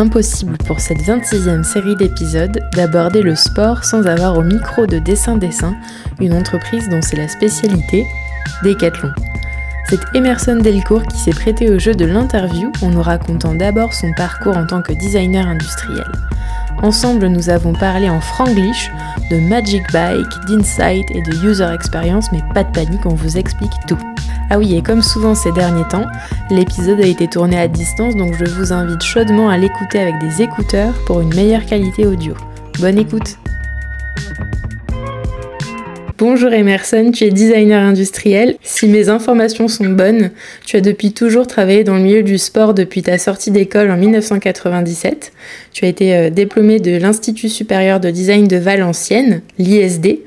Impossible pour cette 26e série d'épisodes d'aborder le sport sans avoir au micro de Dessin Dessin une entreprise dont c'est la spécialité, Decathlon. C'est Emerson Delcourt qui s'est prêté au jeu de l'interview en nous racontant d'abord son parcours en tant que designer industriel. Ensemble, nous avons parlé en franglish de Magic Bike, d'Insight et de User Experience, mais pas de panique, on vous explique tout. Ah oui, et comme souvent ces derniers temps, l'épisode a été tourné à distance, donc je vous invite chaudement à l'écouter avec des écouteurs pour une meilleure qualité audio. Bonne écoute Bonjour Emerson, tu es designer industriel. Si mes informations sont bonnes, tu as depuis toujours travaillé dans le milieu du sport depuis ta sortie d'école en 1997. Tu as été euh, diplômé de l'Institut supérieur de design de Valenciennes, l'ISD,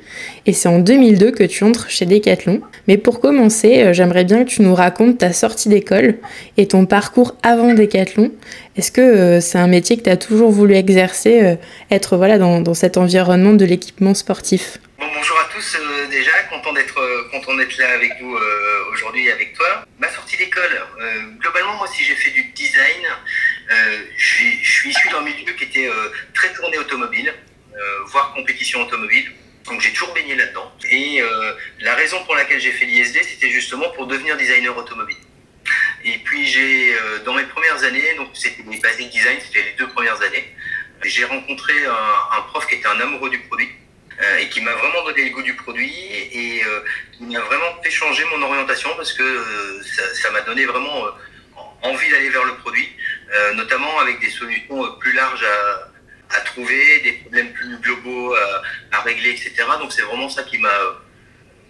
et c'est en 2002 que tu entres chez Decathlon. Mais pour commencer, euh, j'aimerais bien que tu nous racontes ta sortie d'école et ton parcours avant Decathlon. Est-ce que euh, c'est un métier que tu as toujours voulu exercer, être voilà, dans cet environnement de l'équipement sportif? Bonjour à tous. Euh, déjà, content d'être euh, content d'être là avec vous euh, aujourd'hui avec toi. Ma sortie d'école, globalement, moi, si j'ai fait du design, je suis issu d'un milieu qui était très tourné automobile, voire compétition automobile. Donc j'ai toujours baigné là-dedans. Et la raison pour laquelle j'ai fait l'ISD, c'était justement pour devenir designer automobile. Et puis j'ai, dans mes premières années, donc c'était mes basic design, c'était les deux premières années, j'ai rencontré un prof qui était un amoureux du produit euh, et qui m'a vraiment donné le goût du produit et euh, qui m'a vraiment fait changer mon orientation parce que euh, ça m'a donné vraiment envie d'aller vers le produit, notamment avec des solutions plus larges à, à, trouver, des problèmes plus globaux à, régler, etc. Donc c'est vraiment ça qui m'a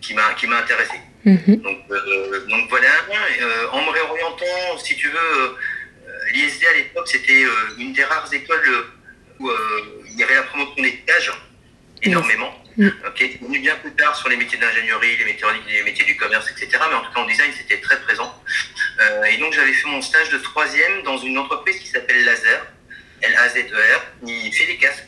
qui m'a qui m'a intéressé. Mhm. Donc, donc voilà, en me réorientant, si tu veux, l'ISD à l'époque c'était une des rares écoles où il y avait la promotion des stages énormément. Mm. Okay. venu bien plus tard sur les métiers d'ingénierie, les métiers, les métiers du commerce, etc. Mais en tout cas, en design, c'était très présent. Euh, et donc, j'avais fait mon stage de troisième dans une entreprise qui s'appelle Laser, L-A-Z-E-R, qui fait des casques.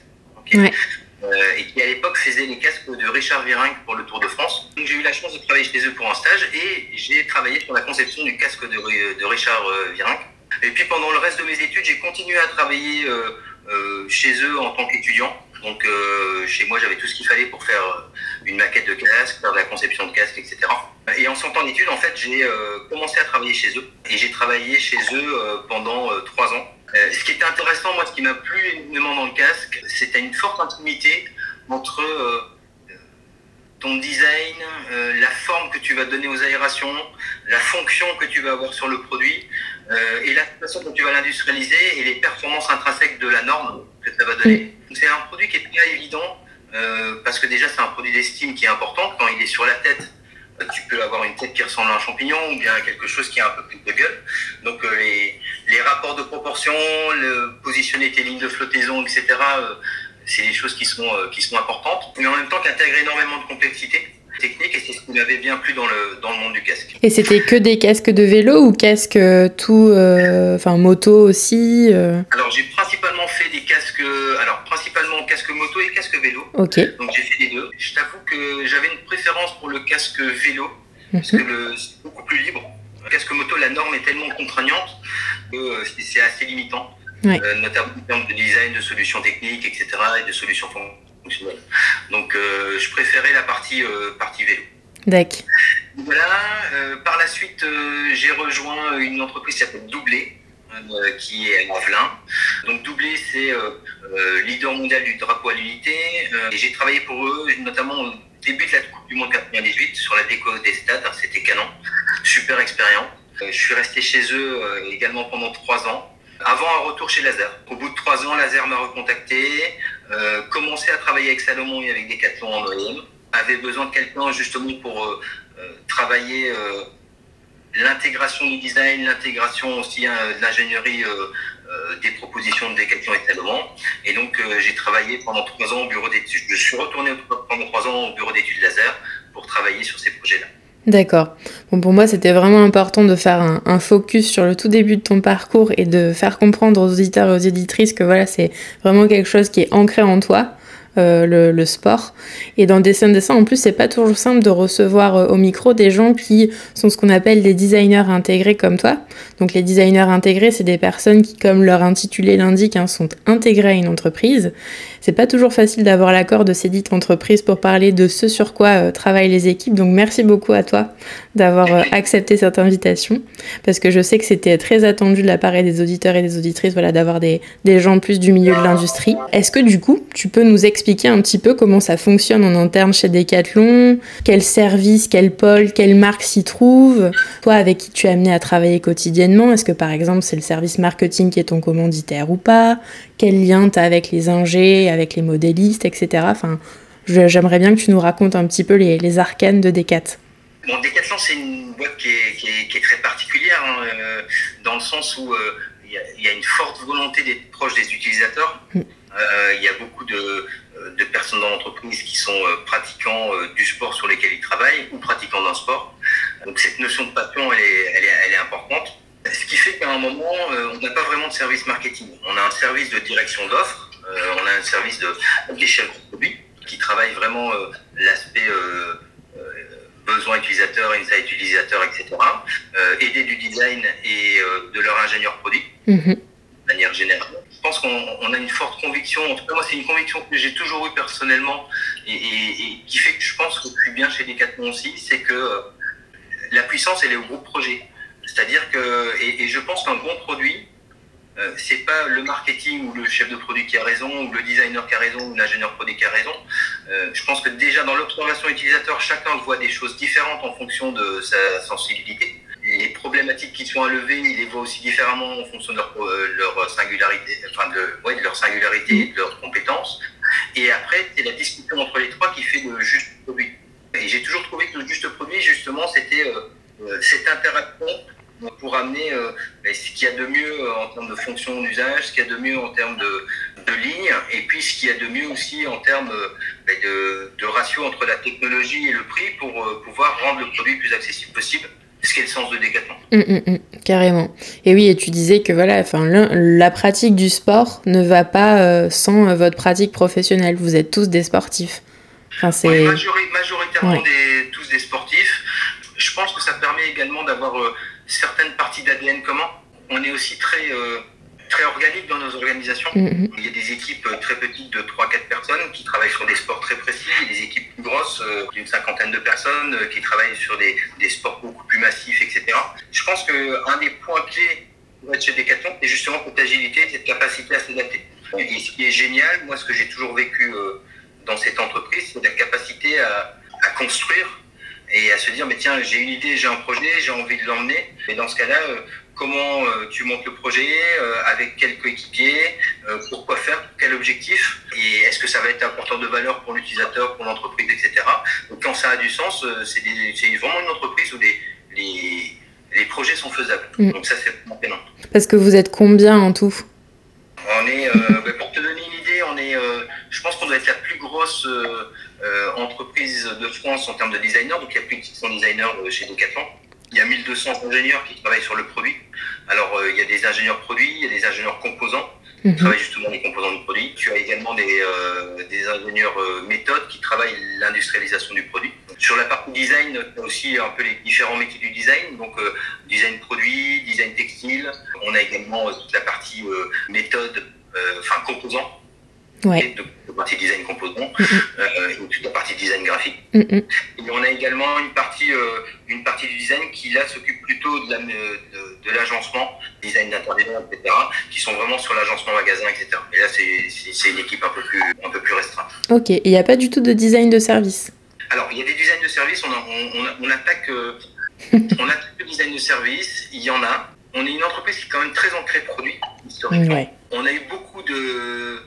Euh, et qui à l'époque faisait les casques de Richard Virenque pour le Tour de France. Donc j'ai eu la chance de travailler chez eux pour un stage et j'ai travaillé sur la conception du casque de, de Richard euh, Virenque. Et puis pendant le reste de mes études, j'ai continué à travailler chez eux en tant qu'étudiant. Donc euh, chez moi, j'avais tout ce qu'il fallait pour faire euh, une maquette de casque, faire de la conception de casque, etc. Et en sortant d'études, en fait, j'ai euh, commencé à travailler chez eux. Et j'ai travaillé chez eux pendant trois ans. ce qui était intéressant, moi, ce qui m'a plu énormément dans le casque, c'était une forte intimité entre ton design, la forme que tu vas donner aux aérations, la fonction que tu vas avoir sur le produit, et la façon dont tu vas l'industrialiser et les performances intrinsèques de la norme que ça va donner. C'est un produit qui est pas évident euh, parce que déjà c'est un produit d'estime qui est important. Quand il est sur la tête, euh, tu peux avoir une tête qui ressemble à un champignon ou bien quelque chose qui a un peu plus de gueule. Donc euh, les, les, rapports de proportion, le, positionner tes lignes de flottaison, etc. c'est des choses qui sont, qui sont importantes, mais en même temps qui intègrent énormément de complexité technique et c'est ce qui m'avait bien plu dans le, dans le monde du casque. Et c'était que des casques de vélo ou casques euh, tout, euh, enfin moto aussi euh Alors j'ai principalement fait des casques, alors principalement casque moto et casque vélo. Ok. Donc j'ai fait les deux. Je t'avoue que j'avais une préférence pour le casque vélo parce que mhm. c'est beaucoup plus libre. Le casque moto, la norme est tellement contraignante que c'est assez limitant. notamment en termes de design, de solutions techniques, etc. et de solutions fonctionnelles donc euh, je préférais la partie, euh, partie vélo. D'accord. Voilà, euh, par la suite, j'ai rejoint une entreprise qui s'appelle Doublé, qui est à Velin. Donc Doublé, c'est leader mondial du drapeau à l'unité. et j'ai travaillé pour eux, notamment au début de la Coupe du Monde 98, sur la déco des stades. C'était canon. Super expérience. je suis resté chez eux également pendant trois ans. Avant un retour chez Laser. Au bout de trois ans, Laser m'a recontacté, euh, commencé à travailler avec Salomon et avec Decathlon en OEM, avait besoin de quelqu'un justement pour euh, euh, travailler l'intégration du design, l'intégration aussi hein, de l'ingénierie des propositions de Decathlon et Salomon. Et donc j'ai travaillé pendant trois ans au bureau d'études. Je suis retourné pendant trois ans au bureau d'études laser pour travailler sur ces projets-là. D'accord. Bon, pour moi, c'était vraiment important de faire un, focus sur le tout début de ton parcours et de faire comprendre aux auditeurs et aux éditrices que voilà, c'est vraiment quelque chose qui est ancré en toi euh, le, le, sport. Et dans Dessin Dessin, en plus, c'est pas toujours simple de recevoir euh, au micro des gens qui sont ce qu'on appelle des designers intégrés comme toi. Donc les designers intégrés, c'est des personnes qui, comme leur intitulé l'indique, hein, sont intégrées à une entreprise. C'est pas toujours facile d'avoir l'accord de ces dites entreprises pour parler de ce sur quoi euh, travaillent les équipes. Donc merci beaucoup à toi d'avoir euh, accepté cette invitation. Parce que je sais que c'était très attendu de la part des auditeurs et des auditrices voilà, d'avoir des, gens plus du milieu de l'industrie. Est-ce que du coup, tu peux nous expliquer un petit peu comment ça fonctionne en interne chez Decathlon, quel service, quel pôle, quelle marque s'y trouve, toi avec qui tu es amené à travailler quotidiennement, est-ce que par exemple c'est le service marketing qui est ton commanditaire ou pas, quel lien tu as avec les ingés, avec les modélistes, etc. Enfin, j'aimerais bien que tu nous racontes un petit peu les, arcanes de Decat. Bon, Decathlon, c'est une boîte qui est, très particulière, hein, euh, dans le sens où euh, il y, a une forte volonté d'être proche des utilisateurs. Mm. Euh, il y a beaucoup de, de personnes dans l'entreprise qui sont pratiquants du sport sur lesquels ils travaillent ou pratiquants d'un sport. Donc cette notion de passion, elle est, elle est, elle est importante. Ce qui fait qu'à un moment, euh, on n'a pas vraiment de service marketing. On a un service de direction d'offres, on a un service de, des chefs de produits qui travaillent vraiment l'aspect besoin utilisateur, insight utilisateur, etc. aider du design et de leur ingénieur produit, mm-hmm. de manière générale pense qu'on a une forte conviction, en tout cas moi c'est une conviction que j'ai toujours eue personnellement et, qui fait que je pense que je suis bien chez Decathlon aussi, c'est que euh, la puissance elle est au groupe projet. C'est-à-dire que, et, je pense qu'un bon produit, euh, c'est pas le marketing ou le chef de produit qui a raison, ou le designer qui a raison, ou l'ingénieur produit qui a raison. Euh, je pense que déjà dans l'observation utilisateur, chacun voit des choses différentes en fonction de sa sensibilité les problématiques qui sont à lever, ils les voient aussi différemment en fonction de leur, euh, singularité, enfin de, leur singularité et de leurs compétences. Et après, c'est la discussion entre les trois qui fait le juste produit. Et j'ai toujours trouvé que le juste produit, justement, c'était euh cette interaction pour amener euh, ben, ce qu'il y a de mieux en termes de fonction d'usage, ce qu'il y a de mieux en termes de, de ligne, et puis ce qu'il y a de mieux aussi en termes ben, de, de ratio entre la technologie et le prix pour pouvoir rendre le produit plus accessible possible ce qui est le sens de Décathlon. Hum, hum, hum, carrément. Et oui, et tu disais que voilà, enfin, la pratique du sport ne va pas euh, sans euh, votre pratique professionnelle. Vous êtes tous des sportifs. Enfin, c'est... majoritairement des, tous des sportifs. Je pense que ça permet également d'avoir euh, certaines parties d'ADN commun. On est aussi très très organique dans nos organisations. Mm-hmm. Il y a des équipes euh, très petites de 3-4 personnes qui travaillent sur des sports très précis, il y a des équipes plus grosses euh, d'une cinquantaine de personnes euh, qui travaillent sur des, des, sports beaucoup plus massifs, etc. Je pense qu'un des points clés pour être chez Decathlon, c'est justement cette agilité, cette capacité à s'adapter. Et ce qui est génial, moi ce que j'ai toujours vécu dans cette entreprise, c'est la capacité à, à construire et à se dire mais tiens j'ai une idée, j'ai un projet, j'ai envie de l'emmener. Et dans ce cas-là, comment euh, tu montes le projet, euh, avec quel coéquipier, euh, pourquoi faire, quel objectif, et est-ce que ça va être un porteur de valeur pour l'utilisateur, pour l'entreprise, etc. Donc quand ça a du sens, c'est vraiment une entreprise où les, les, les projets sont faisables. Mm. Donc ça, c'est vraiment pénant. Parce que vous êtes combien en tout? On est, bah, pour te donner une idée, on est, je pense qu'on doit être la plus grosse entreprise de France en termes de designers, donc il y a plus de 600 designers chez Decathlon. Il y a 1200 ingénieurs qui travaillent sur le produit. Alors, euh, il y a des ingénieurs produits, il y a des ingénieurs composants qui mhm. travaillent justement les composants du produit. Tu as également des, euh, des ingénieurs euh, méthodes qui travaillent l'industrialisation du produit. Sur la partie design, tu as aussi un peu les différents métiers du design, donc design produit, design textile. On a également toute la partie méthode, enfin composants ouais. de, de, partie design composant, mm -hmm. euh, toute la partie design graphique. Mm -hmm. Et on a également une partie, euh, une partie du design qui là s'occupe plutôt de l'agencement, la, de, de design d'intérieur, etc., qui sont vraiment sur l'agencement magasin, etc. Et là, c'est une équipe un peu plus, un peu plus restreinte. Ok, il n'y a pas du tout de design de service? Alors, il y a des designs de service, on, a, on, on, on attaque, on attaque le design de service, il y en a. On est une entreprise qui est quand même très ancrée produit, historiquement. Ouais. On a eu beaucoup de, euh,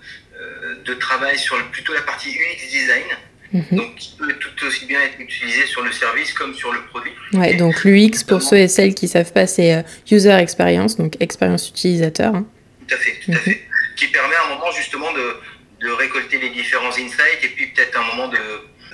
de travail sur plutôt la partie UX design. Mhm. Donc, qui peut tout aussi bien être utilisé sur le service comme sur le produit. Ouais, donc l'UX, pour ceux et celles qui ne savent pas, c'est euh, User Experience, donc expérience utilisateur. Hein. Tout à fait, tout à mhm. fait. Qui permet à un moment justement de, de récolter les différents insights et puis peut-être un moment de,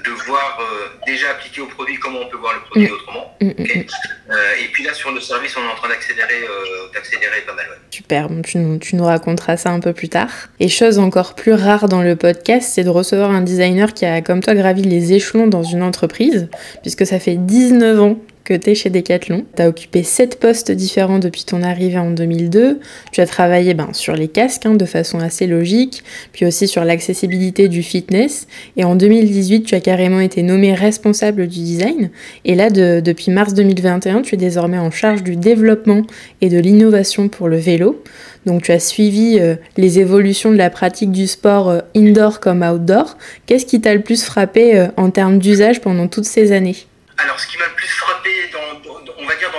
de voir euh, déjà appliquer au produit comment on peut voir le produit mm. autrement. Mm, mm, euh, et puis là, sur le service, on est en train d'accélérer, euh, d'accélérer pas mal. Super, tu nous, tu nous raconteras ça un peu plus tard. Et chose encore plus rare dans le podcast, c'est de recevoir un designer qui a, comme toi, gravi les échelons dans une entreprise, puisque ça fait 19 ans que tu es chez Decathlon. Tu as occupé sept postes différents depuis ton arrivée en 2002. Tu as travaillé ben, sur les casques hein, de façon assez logique, puis aussi sur l'accessibilité du fitness. Et en 2018, tu as carrément été nommé responsable du design. Et là, depuis mars 2021, tu es désormais en charge du développement et de l'innovation pour le vélo. Donc tu as suivi euh, les évolutions de la pratique du sport euh, indoor comme outdoor. Qu'est-ce qui t'a le plus frappé euh, en termes d'usage pendant toutes ces années? Alors, ce qui m'a le plus frappé, dans, on va dire,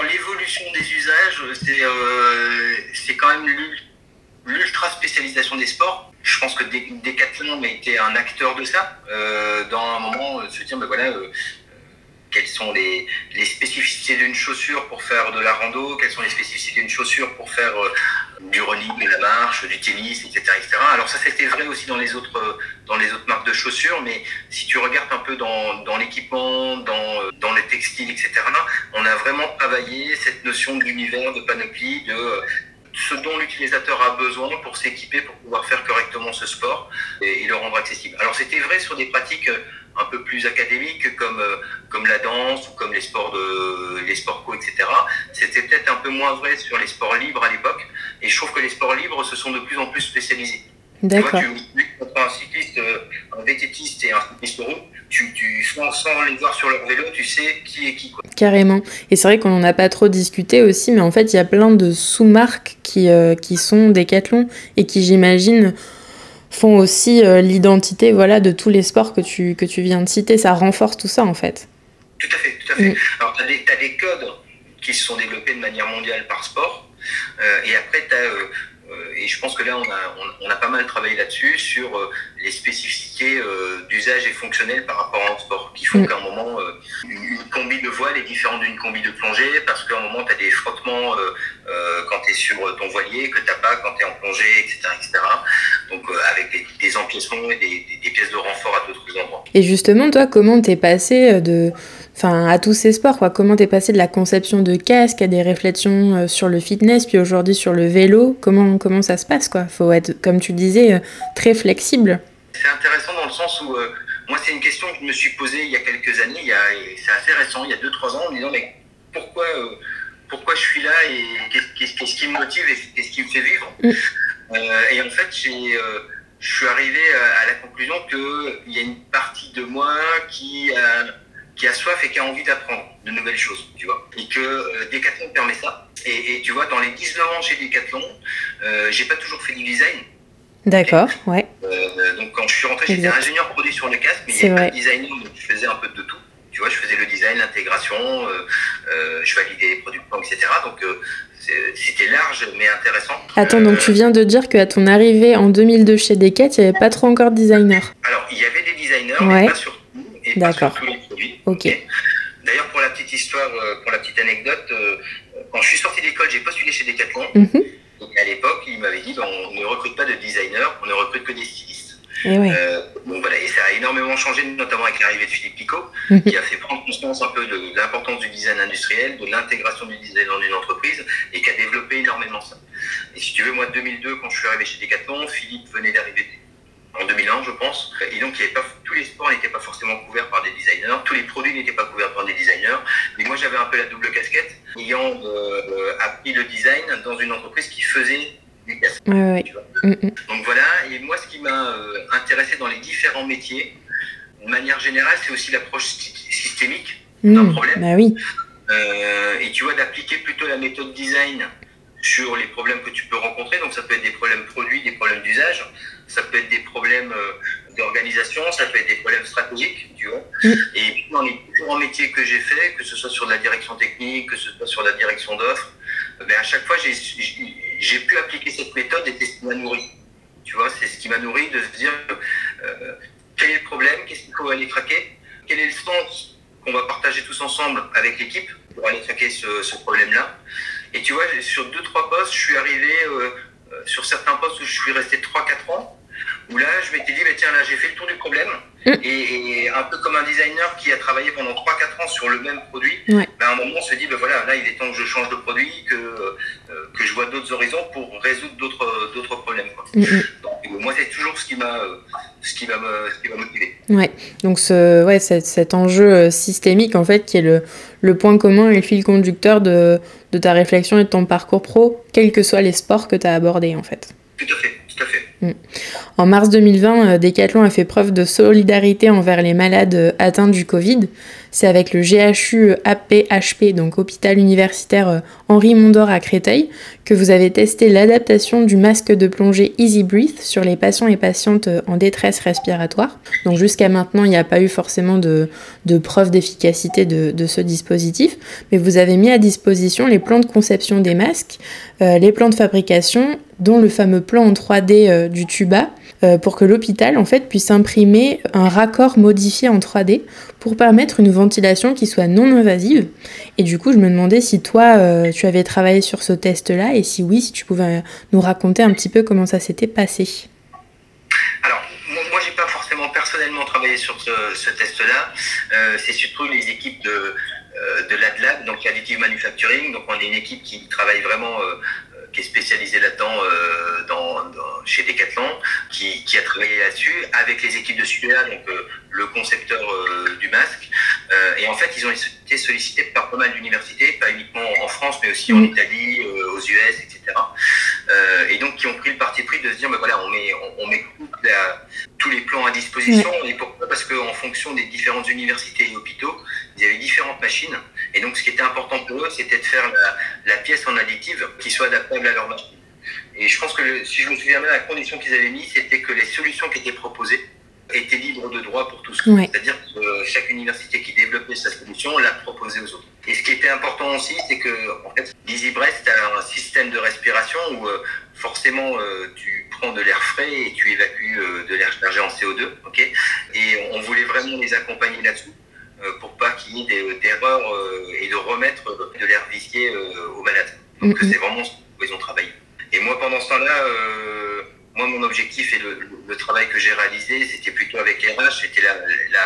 des usages, c'est euh, quand même l'ultra spécialisation des sports. Je pense que Decathlon a été un acteur de ça, euh, dans un moment, de se dire, ben voilà, euh, quelles sont les, spécificités d'une chaussure pour faire de la rando, quelles sont les spécificités d'une chaussure pour faire euh, du running, de la marche, du tennis, etc. Alors ça c'était vrai aussi dans les, autres, dans les autres marques de chaussures, mais si tu regardes un peu dans, l'équipement, dans, dans les textiles, etc., on a vraiment travaillé cette notion d'univers, de panoplie, de ce dont l'utilisateur a besoin pour s'équiper, pour pouvoir faire correctement ce sport et le rendre accessible. Alors c'était vrai sur des pratiques un peu plus académiques comme, euh, comme la danse ou comme les sports, de, les sports co, etc. C'était peut-être un peu moins vrai sur les sports libres à l'époque. Et je trouve que les sports libres se sont de plus en plus spécialisés. D'accord. Un cycliste, euh, un vététiste et un cycliste roux, tu, tu, sans, sans, les voir sur leur vélo, tu sais qui est qui. Quoi. Carrément. Et c'est vrai qu'on n'en a pas trop discuté aussi, mais en fait, il y a plein de sous-marques qui, euh, qui sont Decathlon et qui, j'imagine, font aussi euh, l'identité voilà, de tous les sports que tu, que tu viens de citer. Ça renforce tout ça, en fait. Tout à fait, tout à fait. Mm. Alors, tu as, as, des codes qui se sont développés de manière mondiale par sport. Euh, et après, tu as euh, et je pense que là, on a, on, a pas mal travaillé là-dessus, sur euh, les spécificités d'usage et fonctionnel par rapport à un sport, qui font mm. qu'à un moment, une, combi de voile est différente d'une combi de plongée, parce qu'à un moment, tu as des frottements quand tu es sur ton voilier, que tu n'as pas quand tu es en plongée, etc. etc. Donc, avec des, des empiècements et des, des, pièces de renfort à d'autres endroits. Et justement, toi, comment t'es passé de enfin à tous ces sports quoi? Comment t'es passé de la conception de casque à des réflexions euh, sur le fitness puis aujourd'hui sur le vélo? Comment comment ça se passe quoi? Faut être comme tu disais euh, très flexible. C'est intéressant dans le sens où euh, moi c'est une question que je me suis posée il y a quelques années, il y a c'est assez récent, il y a 2-3 ans en me disant mais pourquoi pourquoi je suis là et qu'est-ce, qu'est-ce qui me motive et qu'est-ce qui me fait vivre mm. Et en fait j'ai je suis arrivé à la conclusion qu'il y a une partie de moi qui a qui a soif et qui a envie d'apprendre de nouvelles choses, tu vois. Et que euh, Decathlon permet ça. Et, et, tu vois, dans les 19 ans chez Decathlon, euh, j'ai pas toujours fait du design. D'accord, ouais. Euh, donc quand je suis rentré, j'étais ingénieur produit sur le casque, mais il n'y avait pas de designer, donc je faisais un peu de tout. Tu vois, je faisais le design, l'intégration, euh, euh, je validais les produits, etc. Donc c'était large mais intéressant. Attends, donc tu viens de dire qu'à ton arrivée en 2002 chez Decat, il n'y avait pas trop encore de designers Alors, il y avait des designers, mais pas sur tout, et pas sur tous les Ok. D'ailleurs, pour la petite histoire, pour la petite anecdote, quand je suis sorti d'école, j'ai postulé chez Decathlon. Mhm. à l'époque, il m'avait dit ben, on ne recrute pas de designers, on ne recrute que des stylistes. Et, oui. euh, bon, voilà, et ça a énormément changé, notamment avec l'arrivée de Philippe Picot, mhm. qui a fait prendre conscience un peu de l'importance du design industriel, de l'intégration du design dans une entreprise, et qui a développé énormément ça. Et si tu veux, moi, 2002, quand je suis arrivé chez Decathlon, Philippe venait d'arriver en 2001, je pense. Et donc, il y avait pas, tous les sports n'étaient pas forcément couverts par des designers, tous les produits n'étaient pas couverts par des designers. Mais moi, j'avais un peu la double casquette, ayant euh, appris le design dans une entreprise qui faisait du casque. Mm, mm. Donc voilà, et moi, ce qui m'a euh, intéressé dans les différents métiers, de manière générale, c'est aussi l'approche systémique d'un mm, problème. Bah oui. Euh, et tu vois, d'appliquer plutôt la méthode design sur les problèmes que tu peux rencontrer. Donc ça peut être des problèmes produits, des problèmes d'usage, ça peut être des problèmes euh, d'organisation, ça peut être des problèmes stratégiques, tu vois. Mm. Et puis dans les différents métiers que j'ai fait, que ce soit sur de la direction technique, que ce soit sur la direction d'offres, à chaque fois j'ai pu appliquer cette méthode et c'est ce qui m'a nourri. Tu vois, c'est ce qui m'a nourri de se dire, euh, quel est le problème, qu'est-ce qu'il faut aller traquer, quel est le sens qu'on va partager tous ensemble avec l'équipe pour aller traquer ce, problème-là. Et tu vois, sur deux, trois postes, je suis arrivé sur certains postes où je suis resté 3-4 ans où là, je m'étais dit, bah, tiens, là, j'ai fait le tour du problème. Mm. Et, un peu comme un designer qui a travaillé pendant 3-4 ans sur le même produit, bah, à un moment, on se dit, bah, voilà, là, il est temps que je change de produit, que, euh, que je vois d'autres horizons pour résoudre d'autres problèmes. Mm, mm. Donc, moi, c'est toujours ce qui m'a ce qui va me, motiver. Ouais, donc ce, ouais, cet, cet, enjeu euh, systémique, en fait, qui est le, le point commun et le fil conducteur de, de ta réflexion et de ton parcours pro, quels que soient les sports que tu as abordés, en fait. Tout à fait, tout à fait. Mm. En mars 2020, euh, Decathlon a fait preuve de solidarité envers les malades euh, atteints du Covid. C'est avec le GHU APHP, donc hôpital universitaire euh, Henri Mondor à Créteil, que vous avez testé l'adaptation du masque de plongée Easy Breath sur les patients et patientes en détresse respiratoire. Donc jusqu'à maintenant, il n'y a pas eu forcément de, de preuve d'efficacité de, ce dispositif, mais vous avez mis à disposition les plans de conception des masques, les plans de fabrication, dont le fameux plan en 3D du tuba euh, pour que l'hôpital en fait puisse imprimer un raccord modifié en 3D pour permettre une ventilation qui soit non invasive. Et du coup, je me demandais si toi, euh, tu avais travaillé sur ce test-là et si oui, si tu pouvais nous raconter un petit peu comment ça s'était passé. Alors, moi, j'ai pas forcément personnellement travaillé sur ce, test-là. Euh, c'est surtout les équipes de, de l'ADLAB, donc Additive Manufacturing. Donc, on est une équipe qui travaille vraiment qui est spécialisé là-dedans euh, dans, chez Decathlon, qui, qui a travaillé là-dessus avec les équipes de Supéa, donc euh, le concepteur euh, du masque. et en fait, ils ont été sollicités par pas mal d'universités, pas uniquement en France, mais aussi en mm. Italie, aux US, etc. et donc, qui ont pris le parti pris de se dire, ben voilà, on met, on, met tous les plans à disposition. Et pourquoi? Parce qu'en fonction des différentes universités et hôpitaux, il y avait différentes machines. Et donc, ce qui était important pour eux, c'était de faire la, pièce en additive qui soit adaptable à leur machine. Et je pense que, si je me souviens bien, la condition qu'ils avaient mise, c'était que les solutions qui étaient proposées étaient libres de droit pour tous. C'est-à-dire que euh, chaque université qui développait sa solution l'a proposée aux autres. Et ce qui était important aussi, c'est que, en fait, a un système de respiration où euh, forcément euh, tu prends de l'air frais et tu évacues de l'air chargé en CO2. ok? Et on voulait vraiment les accompagner là-dessus. Euh, pour pas qu'il y ait d'erreurs euh, et de remettre de l'air euh, aux malades. Donc c'est vraiment ce qu'ils ont travaillé. Et moi, pendant ce temps-là, moi, mon objectif et le, travail que j'ai réalisé, c'était plutôt avec RH, c'était la,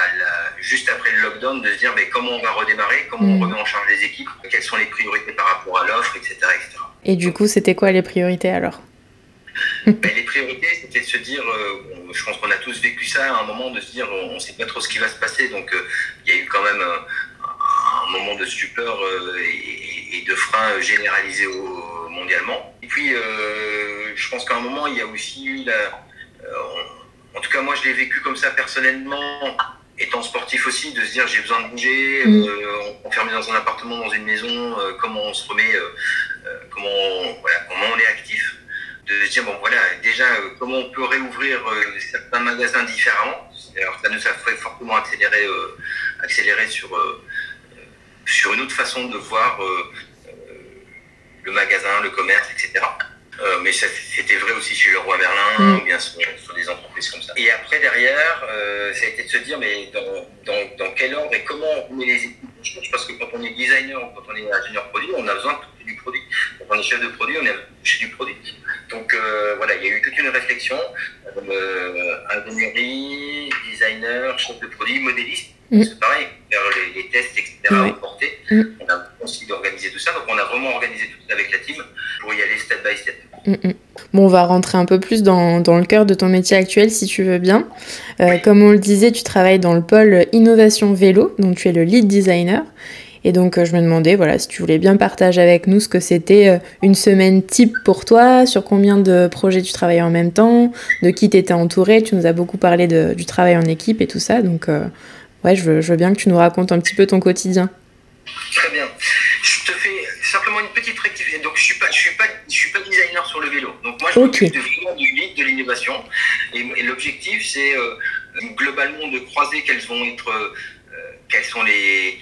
juste après le lockdown, de se dire mais comment on va redémarrer, comment on mm. remet en charge les équipes, quelles sont les priorités par rapport à l'offre, etc., etc. Et du coup, c'était quoi les priorités alors? Ben, les priorités, c'était de se dire, euh, je pense qu'on a tous vécu ça à un moment, de se dire, on ne sait pas trop ce qui va se passer. Donc, euh, il y a eu quand même un, moment de stupeur euh, et, de frein généralisé mondialement. Et puis, je pense qu'à un moment, il y a aussi eu la. en tout cas, moi, je l'ai vécu comme ça personnellement étant sportif aussi, de se dire j'ai besoin de bouger, mm. enfermé dans un appartement, dans une maison, comment on se remet, comment, voilà, comment on est actif de se dire, bon voilà, déjà, euh, comment on peut réouvrir euh, certains magasins différemment. Alors ça nous a fait fortement accélérer, euh, accélérer sur, sur une autre façon de voir le magasin, le commerce, etc. mais c'était vrai aussi chez le roi Merlin, mm. ou bien sur, des entreprises comme ça. Et après, derrière, ça a été de se dire, mais dans, dans, dans quel ordre et comment on met les équipes Parce que quand on est designer, quand on est ingénieur produit, on a besoin du produit. Quand on est chef de produit, on est chez du produit. Donc euh, voilà, il y a eu toute une réflexion. Euh, ingénierie, designer, chef de produit, modéliste. Mm. C'est pareil, faire les, tests, etc. Mm. On a aussi d'organiser tout ça. Donc on a vraiment organisé tout ça avec la team pour y aller step by step. Mm, bon, on va rentrer un peu plus dans, dans, le cœur de ton métier actuel, si tu veux bien. Euh, comme on le disait, tu travailles dans le pôle innovation vélo, donc tu es le lead designer. Et donc euh, je me demandais voilà si tu voulais bien partager avec nous ce que c'était euh, une semaine type pour toi, sur combien de projets tu travaillais en même temps, de qui t'étais entouré. Tu nous as beaucoup parlé du travail en équipe et tout ça. Donc ouais, je veux, je veux, bien que tu nous racontes un petit peu ton quotidien. Très bien. Je te fais simplement une petite rectification. Je suis pas, je suis pas, je suis pas designer sur le vélo. Donc moi je m'occupe de du lead de l'innovation. Et, l'objectif c'est globalement de croiser quelles vont être, quels sont les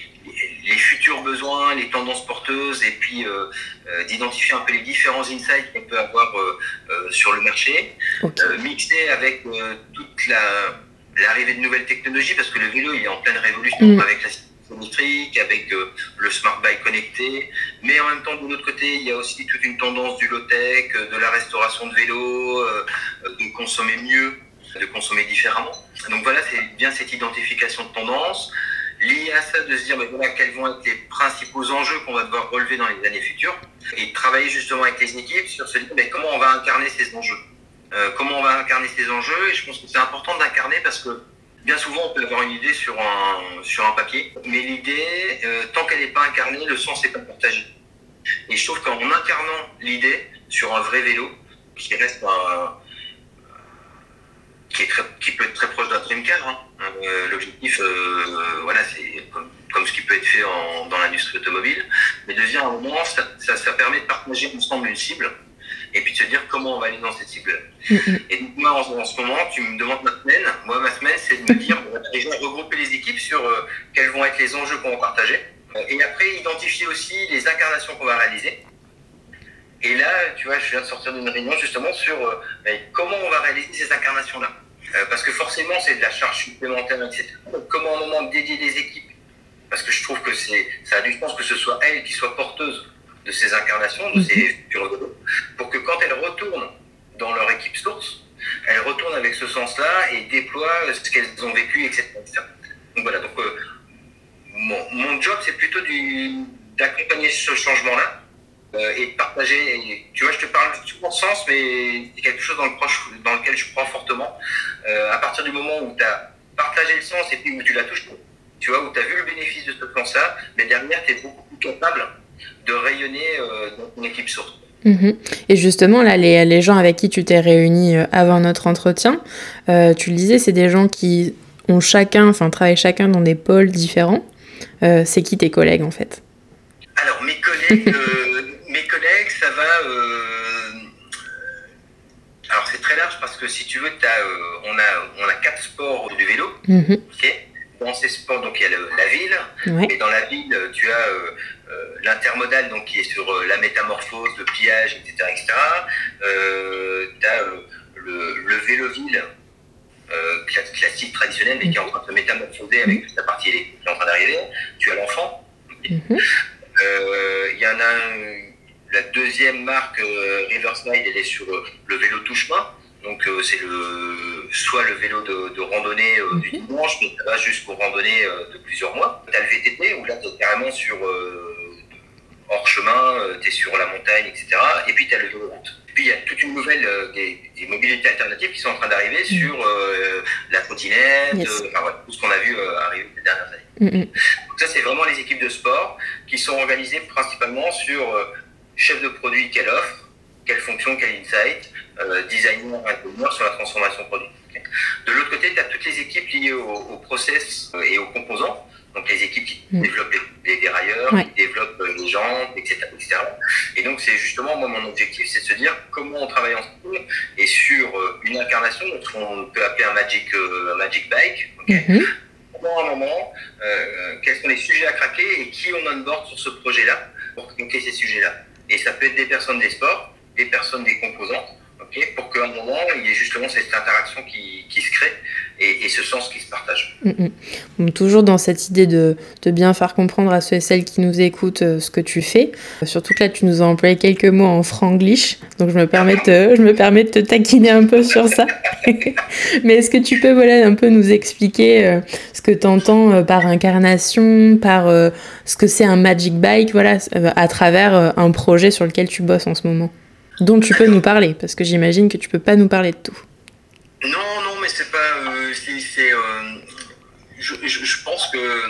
les futurs besoins, les tendances porteuses, et puis euh, euh, d'identifier un peu les différents insights qu'on peut avoir euh, sur le marché, mixer avec toute la, l'arrivée de nouvelles technologies, parce que le vélo il est en pleine révolution mm. avec la avec euh, le smart bike connecté, mais en même temps de l'autre côté il y a aussi toute une tendance du low-tech, de la restauration de vélo, de consommer mieux, de consommer différemment. Donc voilà, c'est bien cette identification de tendance lié à ça, de se dire mais voilà, quels vont être les principaux enjeux qu'on va devoir relever dans les années futures et travailler justement avec les équipes sur se dire mais comment on va incarner ces enjeux. Euh, comment on va incarner ces enjeux et je pense que c'est important d'incarner parce que bien souvent on peut avoir une idée sur un, sur papier, mais l'idée, euh, tant qu'elle n'est pas incarnée, le sens n'est pas partagé. Et je trouve qu'en incarnant l'idée sur un vrai vélo, qui reste un, qui, est très, qui peut être très proche d'un dream car, hein, euh, L'objectif, euh, voilà, c'est comme, ce qui peut être fait dans l'industrie automobile, mais de dire à un moment, ça, ça, permet de partager ensemble une cible et puis de se dire comment on va aller dans cette cible-là. Mm-hmm. Et donc, moi, en, ce moment, tu me demandes ma semaine. Moi, ma semaine, c'est de me dire, on va déjà regrouper les équipes sur euh, quels vont être les enjeux qu'on va partager. et après, identifier aussi les incarnations qu'on va réaliser. Et là, tu vois, je viens de sortir d'une réunion justement sur ben, comment on va réaliser ces incarnations-là. Euh, parce que forcément, c'est de la charge supplémentaire, etc. Donc, comment un moment dédier des équipes Parce que je trouve que c'est, ça a du sens que ce soit elles qui soient porteuses de ces incarnations, de ces mhm. futurs robots, pour que quand elles retournent dans leur équipe source, elles retournent avec ce sens-là et déploient ce qu'elles ont vécu, etc. Donc voilà, donc euh, mon, mon, job, c'est plutôt d'accompagner ce changement-là euh, et de partager. tu vois, je te parle tout mon sens, mais c'est quelque chose dans, le proche, dans lequel je crois fortement. Euh, à partir du moment où tu as partagé le sens et puis où tu l'as touché, tu vois, où tu as vu le bénéfice de ce sens-là, mais derrière, tu es beaucoup plus capable de rayonner euh, dans ton équipe source. Mhm. Et justement, là, les, les, gens avec qui tu t'es réuni avant notre entretien, tu le disais, c'est des gens qui ont chacun, enfin, travaillent chacun dans des pôles différents. c'est qui tes collègues, en fait? Alors, mes collègues, mes collègues, ça va. Euh, alors c'est très large parce que si tu veux, as, euh, on, a, on a quatre sports du vélo. Mhm. Dans ces sports, donc il y a la ville, et dans la ville, tu as euh, l'intermodal, donc qui est sur la métamorphose, le pliage, etc. etc. tu as le, vélo-ville, classique, traditionnel, mais qui est en train de se métamorphoser avec toute la partie électrique qui est en train d'arriver. Tu as l'enfant. Mhm. Il y en a la deuxième marque euh, Riverside, elle est sur euh, le vélo touche-main. Donc euh, c'est le soit le vélo de, randonnée du mhm. dimanche, mais ça va jusqu'aux randonnées de plusieurs mois. Tu as le VTT où là tu es carrément sur hors chemin, tu es sur la montagne, etc. Et puis tu as le route. Puis il y a toute une nouvelle des, mobilités alternatives qui sont en train d'arriver mhm. sur la trottinette, tout ce qu'on a vu arriver ces dernières années. Mhm. Donc ça c'est vraiment les équipes de sport qui sont organisées principalement sur chef de produit, quelle offre, quelle fonction, quel insight, euh, designer, ingénieur sur la transformation produit. De l'autre côté, tu as toutes les équipes liées au, process euh, et aux composants. Donc les équipes qui mm. développent les, dérailleurs, qui développent euh, les jantes, etc., Et donc c'est justement moi mon objectif, c'est de se dire comment on travaille ensemble et sur une incarnation, qu'on peut appeler un magic, magic bike. Mm-hmm. À un moment, quels sont les sujets à craquer et qui on onboard sur ce projet-là pour craquer ces sujets-là. Et ça peut être des personnes des sports, des personnes des composantes, pour qu'à un moment, il y ait justement cette interaction qui, qui se crée et, ce sens qui se partage. Mm, mm. toujours dans cette idée de, bien faire comprendre à ceux et celles qui nous écoutent euh, ce que tu fais. Surtout que là, tu nous as employé quelques mots en franglish, donc je me permets de, je me permets de te taquiner un peu sur ça. Mais est-ce que tu peux voilà, un peu nous expliquer euh, ce que tu entends euh, par incarnation, par ce que c'est un Magic Bike, voilà, à travers un projet sur lequel tu bosses en ce moment? Dont tu peux nous parler, parce que j'imagine que tu peux pas nous parler de tout. Non, non, mais c'est pas. Euh, c'est, euh, je, je, pense que.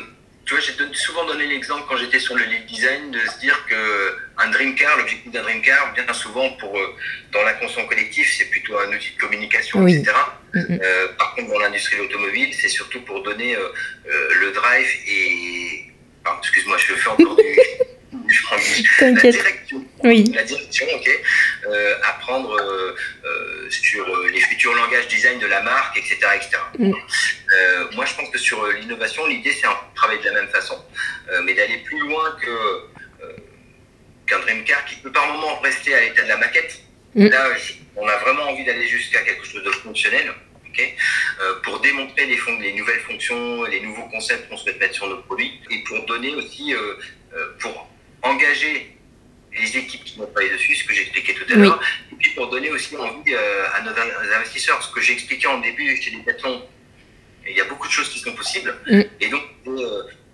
Tu vois, j'ai souvent donné l'exemple quand j'étais sur le lead design de se dire que un dream car, l'objectif d'un dream car, bien souvent pour euh, dans l'inconscient collectif, c'est plutôt un outil de communication, etc. Mm-hmm. par contre, dans l'industrie automobile, c'est surtout pour donner le drive et. excuse-moi, je fais encore du. la direction, oui. la direction ok, euh, apprendre euh, euh, sur les futurs langages design de la marque, etc. etc. Mm. moi, je pense que sur l'innovation, l'idée, c'est de travailler de la même façon, mais d'aller plus loin que qu'un dream car qui peut par moment rester à l'état de la maquette. Mm. Là, on a vraiment envie d'aller jusqu'à quelque chose de fonctionnel. pour démontrer les, les, nouvelles fonctions, les nouveaux concepts qu'on souhaite mettre sur nos produits, et pour donner aussi, pour engager les équipes qui vont travailler dessus, ce que j'expliquais tout à l'heure, et puis pour donner aussi envie à nos investisseurs, ce que j'expliquais en début chez patrons, il y a beaucoup de choses qui sont possibles, mm. et donc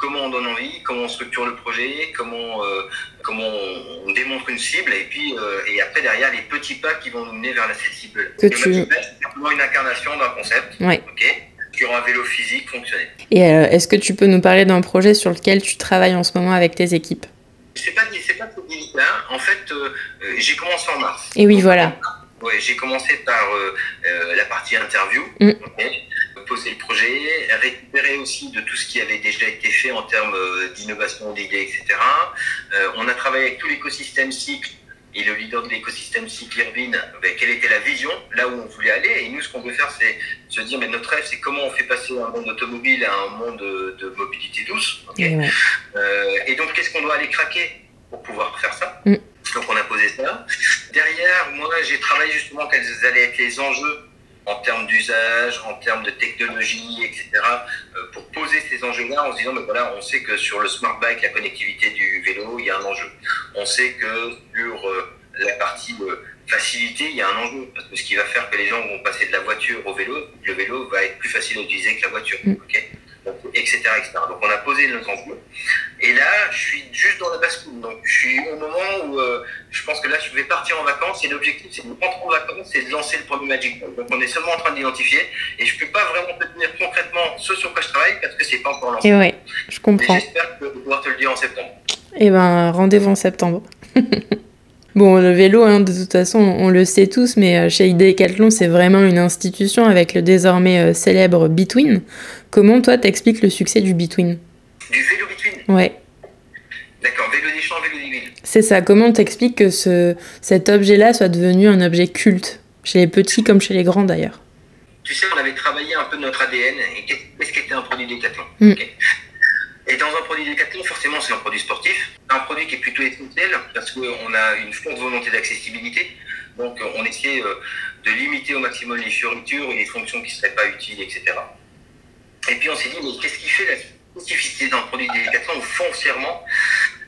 comment on donne envie, comment on structure le projet, comment, euh, comment on, démontre une cible, et puis euh, et après derrière les petits pas qui vont nous mener vers cette cible. C'est simplement une incarnation d'un concept, sur un vélo physique fonctionnel. Et euh, est-ce que tu peux nous parler d'un projet sur lequel tu travailles en ce moment avec tes équipes? C'est pas, pas trop délicat. En fait, j'ai commencé en mars. Et oui, voilà. Ouais, j'ai commencé par la partie interview. Mm poser le projet, récupérer aussi de tout ce qui avait déjà été fait en termes euh, d'innovation, d'idées, etc. Euh, on a travaillé avec tout l'écosystème cycle et le leader de l'écosystème cycle, Irvine, ben, quelle était la vision, là où on voulait aller. Et nous, ce qu'on veut faire, c'est se dire, mais notre rêve, c'est comment on fait passer un monde automobile à un monde de, mobilité douce. Euh, et donc, qu'est-ce qu'on doit aller craquer pour pouvoir faire ça mm. Donc, on a posé ça. Derrière, moi, j'ai travaillé justement quels allaient être les enjeux en termes d'usage, en termes de technologie, etc., euh, pour poser ces enjeux-là en se disant, mais voilà, on sait que sur le smart bike, la connectivité du vélo, il y a un enjeu. On sait que sur euh, la partie euh, facilité, il y a un enjeu. Parce que ce qui va faire que les gens vont passer de la voiture au vélo, le vélo va être plus facile à utiliser que la voiture. Etc., etc. Donc on a posé nos enjeux. Et là, je suis juste dans la bascule. Donc je suis au moment où je pense que là, je vais partir en vacances et l'objectif, c'est de rentrer en vacances et de lancer le premier Magic Ball. Donc, on est seulement en train d'identifier et je ne peux pas vraiment te dire concrètement ce sur quoi je travaille parce que c'est pas encore lancé. Et ouais, je comprends. J'espère pouvoir te le dire en septembre. Et eh ben, rendez-vous en septembre. Bon, le vélo, hein, de toute façon, on le sait tous, mais euh, chez Decathlon, c'est vraiment une institution avec le désormais euh, célèbre Between. Comment toi, t'expliques le succès du Between Du vélo Between Ouais. D'accord, vélo des champs, vélo des villes. C'est ça. Comment t'expliques que ce, cet objet-là soit devenu un objet culte, chez les petits comme chez les grands d'ailleurs Tu sais, on avait travaillé un peu notre ADN et qu'est-ce qu'était un produit Decathlon mm. Et dans un produit Decathlon, forcément, c'est un produit sportif, un produit qui est plutôt essentiel parce qu'on a une forte volonté d'accessibilité. Donc, on essaie euh, de limiter au maximum les fioritures et les fonctions qui ne seraient pas utiles, etc. Et puis, on s'est dit, mais qu'est-ce qui fait la spécificité d'un produit Decathlon foncièrement?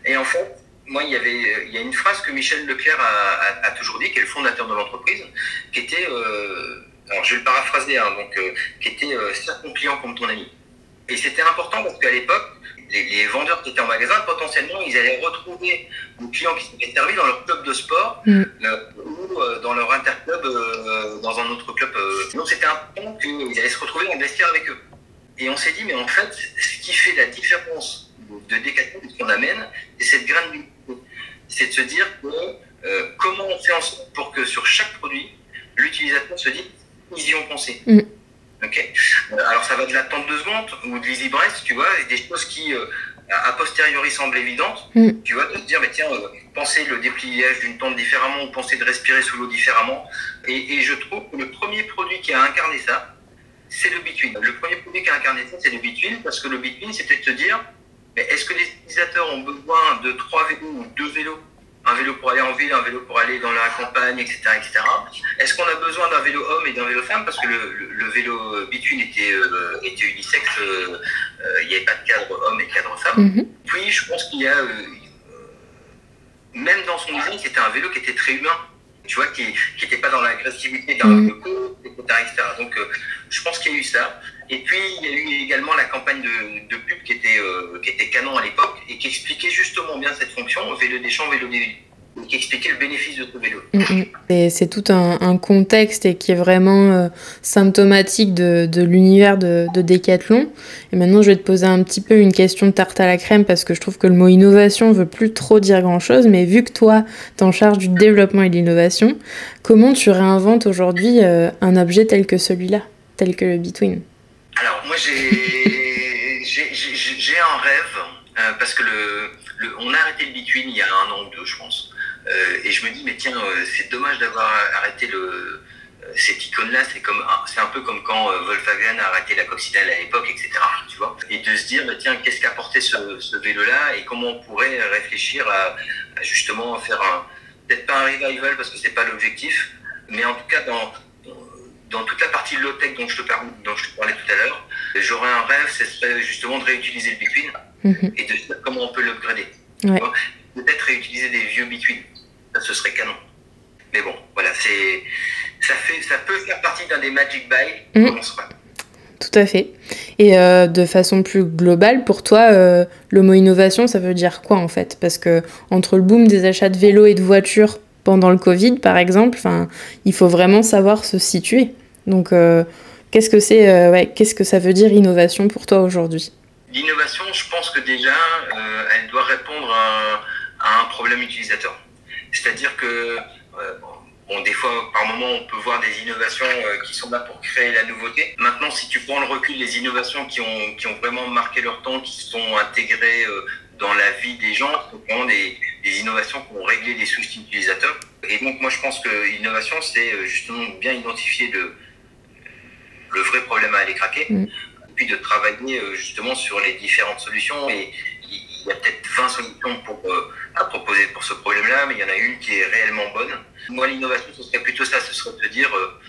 Et en fait, moi, il y avait, il y a une phrase que Michel Leclerc a, toujours dit, qui est le fondateur de l'entreprise, qui était, euh, alors je vais le paraphraser, hein, donc, euh, qui était euh, client comme ton ami. Et c'était important parce qu'à l'époque, les, vendeurs qui étaient en magasin, potentiellement, ils allaient retrouver des clients qui s'étaient servis dans leur club de sport mm. ou dans leur interclub, dans un autre club. Donc c'était important qu'ils allaient se retrouver en vestiaire avec eux. Et on s'est dit, mais en fait, ce qui fait la différence de Decathlon, ce qu'on amène, c'est cette graine du c'est de se dire que euh, comment on fait en sorte pour que sur chaque produit, l'utilisateur se dise ils y ont pensé. Mm. Euh, alors ça va de l'attente de secondes ou de l'easy breath, tu vois, des choses qui euh, a posteriori semblent évidentes, mm. tu vois, de se dire mais tiens, penser le dépliage d'une tente différemment ou penser de respirer sous l'eau différemment. Et, je trouve que le premier produit qui a incarné ça, c'est le Between. Le premier produit qui a incarné ça, c'est le Between, parce que le Between, c'était de se dire mais est-ce que les utilisateurs ont besoin de trois vélos ou deux vélos un vélo pour aller en ville, un vélo pour aller dans la campagne, etc. etc. Est-ce qu'on a besoin d'un vélo homme et d'un vélo femme? Parce que le, vélo Between était, euh, était unisexe, euh, euh, il n'y avait pas de cadre homme et cadre femme. Mhm. Puis je pense qu'il y a, même dans son design, c'était un vélo qui était très humain, tu vois, qui n'était pas dans l'agressivité d'un mmh. vélo, etc., etc. Donc je pense qu'il y a eu ça. Et puis, il y a eu également la campagne de, pub qui était, euh, qui était canon à l'époque et qui expliquait justement bien cette fonction, vélo des champs, vélo des villes qui expliquait le bénéfice de ce vélo. Mm, mm. C'est tout un, contexte et qui est vraiment euh, symptomatique de, l'univers de, de, Decathlon. Et maintenant, je vais te poser un petit peu une question de tarte à la crème parce que je trouve que le mot innovation veut plus trop dire grand-chose. Mais vu que toi, tu en charge du développement et de l'innovation, comment tu réinventes aujourd'hui euh, un objet tel que celui-là, tel que le Between alors, moi, j'ai un rêve, euh, parce que le, on a arrêté le between il y a un an ou deux, je pense. Euh, et je me dis, mais tiens, euh, c'est dommage d'avoir arrêté le, cette icône-là. C'est comme, c'est un peu comme quand Volkswagen a arrêté la coccinelle à l'époque, etc. Tu vois Et de se dire, mais tiens, qu'est-ce qu'a apporté ce, ce vélo-là et comment on pourrait réfléchir à, à justement faire un, peut-être pas un revival parce que c'est pas l'objectif, mais en tout cas dans dans toute la partie low-tech dont, je te parlais tout à l'heure, j'aurais un rêve, ce serait justement de réutiliser le Bitcoin mhm. et de dire comment on peut l'upgrader. Peut-être réutiliser des vieux Bitcoin. Ça, ce serait canon. Mais bon, voilà, c'est ça, fait, ça peut faire partie d'un des Magic Buy. Mhm. Tout à fait. Et euh, de façon plus globale, pour toi, euh, l'homo innovation, ça veut dire quoi en fait? Parce que entre le boom des achats de vélos et de voitures pendant le Covid, par exemple, il faut vraiment savoir se situer. Donc, euh, qu'est-ce que c'est, euh, qu'est-ce que ça veut dire innovation pour toi aujourd'hui? L'innovation, je pense que déjà, euh, elle doit répondre à, un problème utilisateur. C'est-à-dire que, bon, des fois, par moment, on peut voir des innovations qui sont là pour créer la nouveauté. Maintenant, si tu prends le recul des innovations qui ont, qui ont vraiment marqué leur temps, qui sont intégrées dans la vie des gens, c'est vraiment des, des, innovations qui ont réglé des soucis utilisateurs. Et donc, moi, je pense que l'innovation, c'est justement bien identifier le, le vrai problème à aller craquer, mm. puis de travailler euh, justement sur les différentes solutions. Et il y a peut-être 20 solutions pour, euh, à proposer pour ce problème-là, mais il y en a une qui est réellement bonne. Moi, l'innovation, ce serait plutôt ça, ce serait de dire, euh,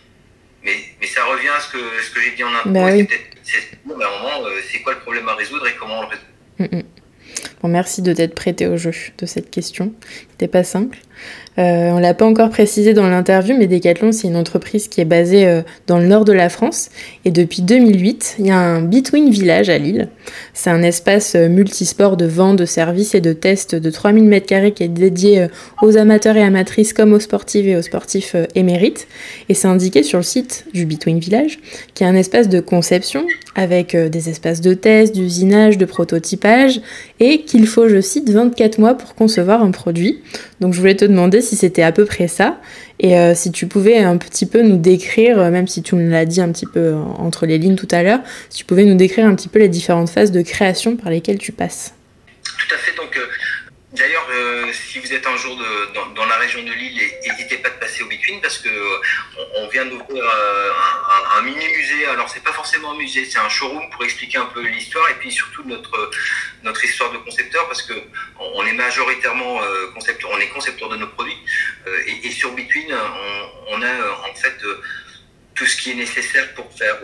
mais, mais ça revient à ce que, ce que j'ai dit en intro, bah c'est un moment, c'est quoi le problème à résoudre et comment on le résout? Mm, mm. Bon, merci de t'être prêté au jeu de cette question. C'était pas simple. Euh, on l'a pas encore précisé dans l'interview, mais Decathlon, c'est une entreprise qui est basée euh, dans le nord de la France. Et depuis 2008, il y a un Between Village à Lille. C'est un espace euh, multisport de vente, de services et de tests de 3000 m2 qui est dédié aux amateurs et amatrices comme aux sportifs et aux sportifs émérites. Et c'est indiqué sur le site du Between Village, qui est un espace de conception avec des espaces de test, d'usinage, de prototypage, et qu'il faut, je cite, 24 mois pour concevoir un produit. Donc je voulais te demander si c'était à peu près ça, et euh, si tu pouvais un petit peu nous décrire, euh, même si tu me l'as dit un petit peu entre les lignes tout à l'heure, si tu pouvais nous décrire un petit peu les différentes phases de création par lesquelles tu passes. Tout à fait, euh, D'ailleurs, euh, si vous êtes un jour dans, la région de Lille, n'hésitez pas de passer au Between parce que euh, on, vient d'ouvrir euh, un, mini musée. Alors c'est pas forcément un musée, c'est un showroom pour expliquer un peu l'histoire et puis surtout notre notre histoire de concepteur parce que on, est majoritairement concepteur, on est concepteur de nos produits et, sur Between, on, a en fait tout ce qui est nécessaire pour faire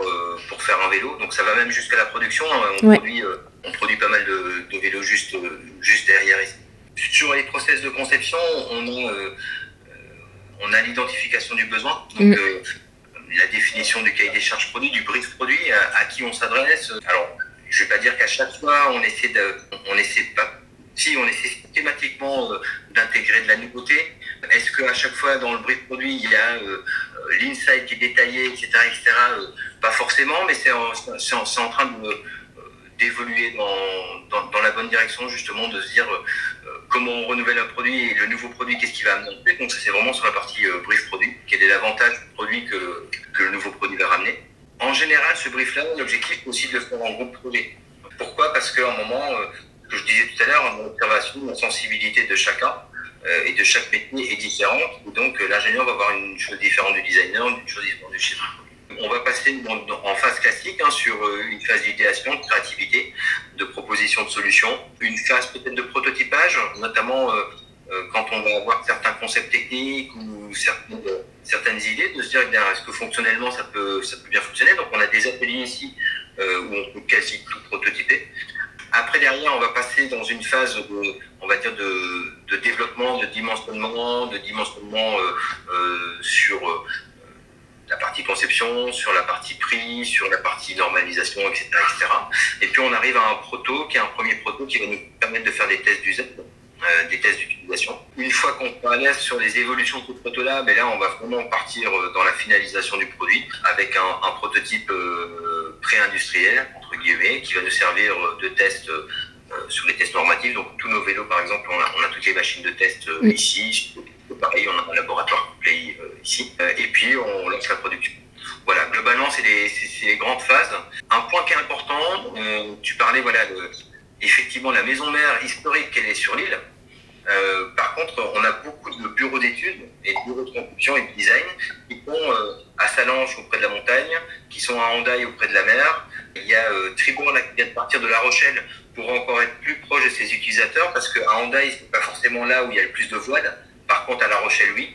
pour faire un vélo. Donc ça va même jusqu'à la production. Hein. On produit on produit pas mal de, de vélos juste juste derrière ici. Sur les process de conception, on a, euh, on a l'identification du besoin, donc mm. euh, la définition du cahier des charges produit, du brief produit, à, qui on s'adresse. Alors, je ne vais pas dire qu'à chaque fois, on essaie de, on essaie pas, si on essaie systématiquement euh, d'intégrer de la nouveauté. Est-ce qu'à chaque fois dans le brief produit, il y a l'insight qui est détaillé, etc., etc. Pas forcément, mais c'est en, en, train de d'évoluer dans, dans, la bonne direction, justement, de se dire euh, comment on renouvelle un produit et le nouveau produit, qu'est-ce qui va amener Donc, ça, c'est vraiment sur la partie euh, brief produit. Quel est l'avantage du produit que, le nouveau produit va ramener En général, ce brief-là, l'objectif est aussi de le faire en groupe projet. Pourquoi? Parce qu'à un moment, euh, je disais tout à l'heure, l'observation, la sensibilité de chacun et de chaque métier est différente. donc, l'ingénieur va avoir une chose différente du designer, une chose différente du chef on va passer en phase classique hein, sur euh, une phase d'idéation, de créativité, de proposition de solutions, une phase peut-être de prototypage, notamment euh, euh, quand on va avoir certains concepts techniques ou certaines, idées, de se dire eh est-ce que fonctionnellement ça peut, bien fonctionner? Donc on a des ateliers ici où on peut quasi tout prototyper. Après derrière, on va passer dans une phase de, on de, développement, de dimensionnement, de dimensionnement sur la partie conception, sur la partie prix, sur la partie normalisation, etc., etc. Et puis on arrive à un proto qui est un premier proto qui va nous permettre de faire des tests d'usage, euh, des tests d'utilisation. Une fois qu'on est à l'aise sur les évolutions de ce proto-là, ben là on va vraiment partir euh, dans la finalisation du produit avec un, prototype euh, pré-industriel, entre guillemets, qui va nous servir de test sur les tests normatifs. Donc tous nos vélos par exemple, on a, on a toutes les machines de test ici, pareil, on a un laboratoire euh, euh, et puis on lance la production. Voilà, globalement, c'est les, grandes phases. Un point qui est important, euh, tu parlais, voilà, de, effectivement, la maison mère historique, qu'elle est sur l'île. par contre, on a beaucoup de bureaux d'études et de bureaux de construction et de design qui sont à Salange auprès de la montagne, qui sont à Hendaye auprès de la mer. Il y a Tribourg qui vient de partir de La Rochelle pour encore être plus proche de ses utilisateurs parce qu'à Hendaye, c'est pas forcément là où il y a le plus de voiles. Par contre, à La Rochelle, oui.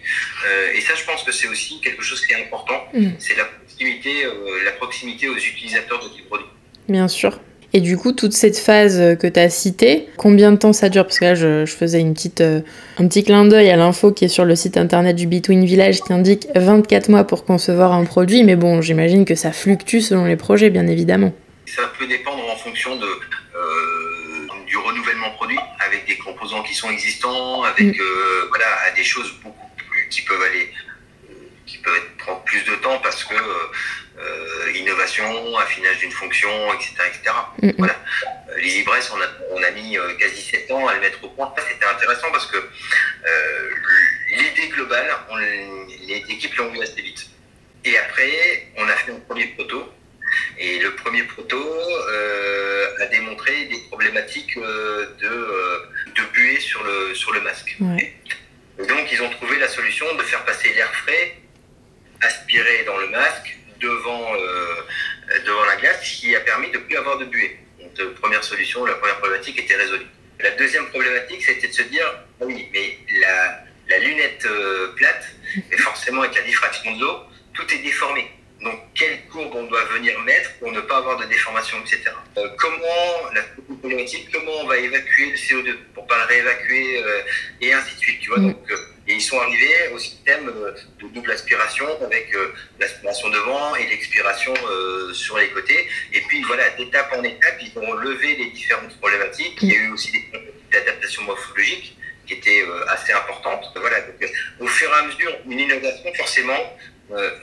et ça, je pense que c'est aussi quelque chose qui est important. Mm. C'est la proximité, la proximité aux utilisateurs de tes produits. Bien sûr. Et du coup, toute cette phase que tu as citée, combien de temps ça dure? Parce que là, je, faisais une petite, euh, un petit clin d'œil à l'info qui est sur le site internet du Between Village qui indique 24 mois pour concevoir un produit, mais bon, j'imagine que ça fluctue selon les projets, bien évidemment. Ça peut dépendre en fonction de, qui sont existants, avec mm. euh, voilà, des choses beaucoup plus qui peuvent aller, qui peuvent prendre plus de temps parce que euh, innovation, affinage d'une fonction, etc. etc. Mm, mm. Voilà. Euh, les Ibress, on a, on a mis euh, quasi 7 ans à le mettre au point. C'était intéressant parce que l'idée globale, les équipes l'ont vu assez vite. Et après, on a fait un premier proto. Et le premier proto a démontré des problématiques de buée sur le, sur le masque. donc, ils ont trouvé la solution de faire passer l'air frais aspiré dans le masque devant, euh, devant la glace, qui a permis de ne plus avoir de buée. Donc, euh, première solution, la première problématique était résolue. La deuxième problématique, c'était de se dire, ah oui, mais la, la lunette euh, plate, et forcément avec la diffraction de l'eau, tout est déformé. Donc, quelle courbe on doit venir mettre pour ne pas avoir de déformation, etc. comment, la problématique, comment on va évacuer le CO2 pour pas le réévacuer et ainsi de suite, tu vois. Mm. Donc, et ils sont arrivés au système euh, de double aspiration avec euh, l'aspiration devant et l'expiration euh, sur les côtés. Et puis voilà, d'étape en étape, ils ont levé les différentes problématiques. Il y a eu aussi des adaptations morphologiques qui étaient assez importantes. Voilà, donc, au fur et à mesure, une innovation, forcément,